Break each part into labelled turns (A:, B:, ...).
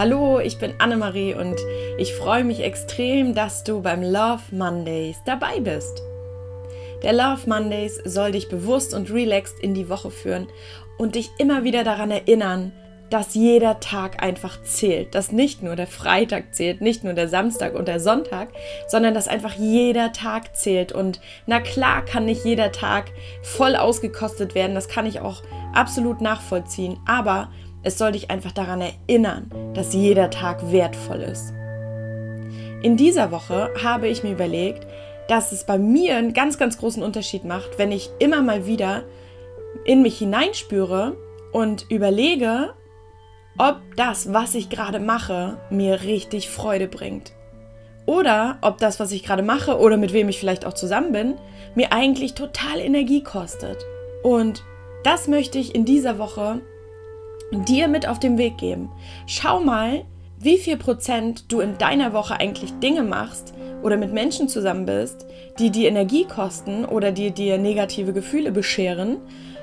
A: Hallo, ich bin Annemarie und ich freue mich extrem, dass du beim Love Mondays dabei bist. Der Love Mondays soll dich bewusst und relaxed in die Woche führen und dich immer wieder daran erinnern, dass jeder Tag einfach zählt, dass nicht nur der Freitag zählt, nicht nur der Samstag und der Sonntag, sondern dass einfach jeder Tag zählt. Und na klar kann nicht jeder Tag voll ausgekostet werden, das kann ich auch absolut nachvollziehen, aber es soll dich einfach daran erinnern, dass jeder Tag wertvoll ist. In dieser Woche habe ich mir überlegt, dass es bei mir einen ganz, ganz großen Unterschied macht, wenn ich immer mal wieder in mich hineinspüre und überlege, ob das, was ich gerade mache, mir richtig Freude bringt. Oder ob das, was ich gerade mache oder mit wem ich vielleicht auch zusammen bin, mir eigentlich total Energie kostet. Und das möchte ich in dieser Woche dir mit auf den Weg geben. Schau mal, wie viel Prozent du in deiner Woche eigentlich Dinge machst oder mit Menschen zusammen bist, die dir Energie kosten oder die dir negative Gefühle bescheren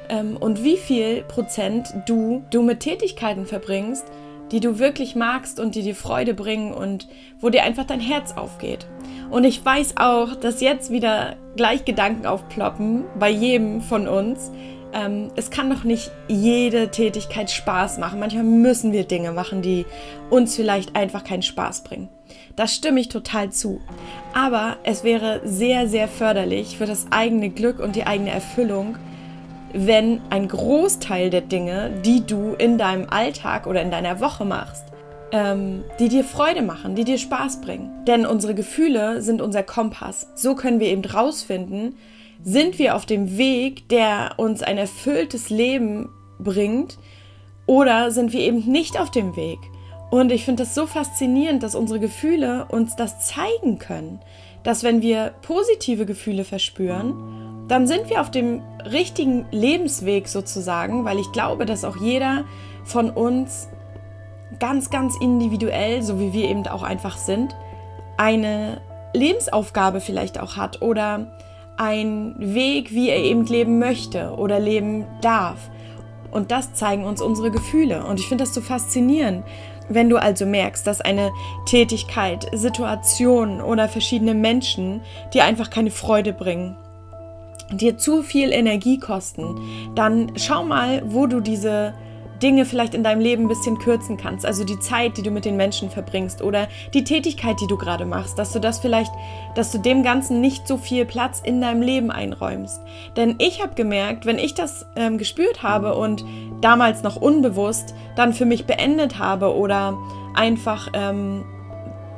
A: ähm, und wie viel Prozent du, du mit Tätigkeiten verbringst, die du wirklich magst und die dir Freude bringen und wo dir einfach dein Herz aufgeht. Und ich weiß auch, dass jetzt wieder gleich Gedanken aufploppen bei jedem von uns. Ähm, es kann doch nicht jede Tätigkeit Spaß machen. Manchmal müssen wir Dinge machen, die uns vielleicht einfach keinen Spaß bringen. Das stimme ich total zu. Aber es wäre sehr, sehr förderlich für das eigene Glück und die eigene Erfüllung, wenn ein Großteil der Dinge, die du in deinem Alltag oder in deiner Woche machst, ähm, die dir Freude machen, die dir Spaß bringen. Denn unsere Gefühle sind unser Kompass. So können wir eben rausfinden, sind wir auf dem Weg, der uns ein erfülltes Leben bringt, oder sind wir eben nicht auf dem Weg? Und ich finde das so faszinierend, dass unsere Gefühle uns das zeigen können, dass wenn wir positive Gefühle verspüren, dann sind wir auf dem richtigen Lebensweg sozusagen, weil ich glaube, dass auch jeder von uns ganz, ganz individuell, so wie wir eben auch einfach sind, eine Lebensaufgabe vielleicht auch hat oder ein Weg, wie er eben leben möchte oder leben darf. Und das zeigen uns unsere Gefühle. Und ich finde das so faszinierend. Wenn du also merkst, dass eine Tätigkeit, Situation oder verschiedene Menschen dir einfach keine Freude bringen, dir zu viel Energie kosten, dann schau mal, wo du diese Dinge vielleicht in deinem Leben ein bisschen kürzen kannst. Also die Zeit, die du mit den Menschen verbringst oder die Tätigkeit, die du gerade machst, dass du das vielleicht, dass du dem Ganzen nicht so viel Platz in deinem Leben einräumst. Denn ich habe gemerkt, wenn ich das ähm, gespürt habe und damals noch unbewusst dann für mich beendet habe oder einfach ähm,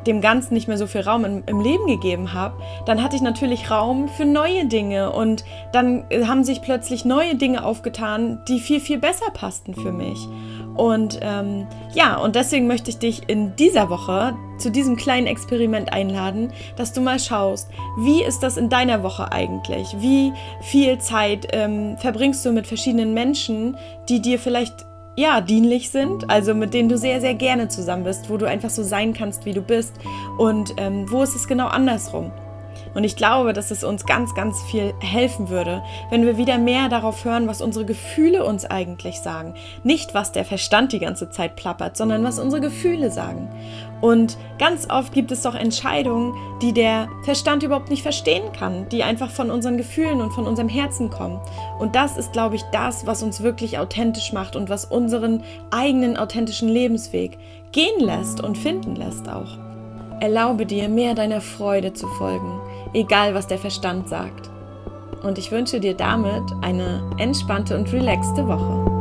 A: dem Ganzen nicht mehr so viel Raum im, im Leben gegeben habe, dann hatte ich natürlich Raum für neue Dinge und dann äh, haben sich plötzlich neue Dinge aufgetan, die viel, viel besser passten für mich. Und ähm, ja, und deswegen möchte ich dich in dieser Woche zu diesem kleinen Experiment einladen, dass du mal schaust, wie ist das in deiner Woche eigentlich? Wie viel Zeit ähm, verbringst du mit verschiedenen Menschen, die dir vielleicht ja, dienlich sind, also mit denen du sehr, sehr gerne zusammen bist, wo du einfach so sein kannst, wie du bist. Und ähm, wo ist es genau andersrum? Und ich glaube, dass es uns ganz, ganz viel helfen würde, wenn wir wieder mehr darauf hören, was unsere Gefühle uns eigentlich sagen. Nicht, was der Verstand die ganze Zeit plappert, sondern was unsere Gefühle sagen. Und ganz oft gibt es doch Entscheidungen, die der Verstand überhaupt nicht verstehen kann, die einfach von unseren Gefühlen und von unserem Herzen kommen. Und das ist, glaube ich, das, was uns wirklich authentisch macht und was unseren eigenen authentischen Lebensweg gehen lässt und finden lässt auch. Erlaube dir, mehr deiner Freude zu folgen, egal was der Verstand sagt. Und ich wünsche dir damit eine entspannte und relaxte Woche.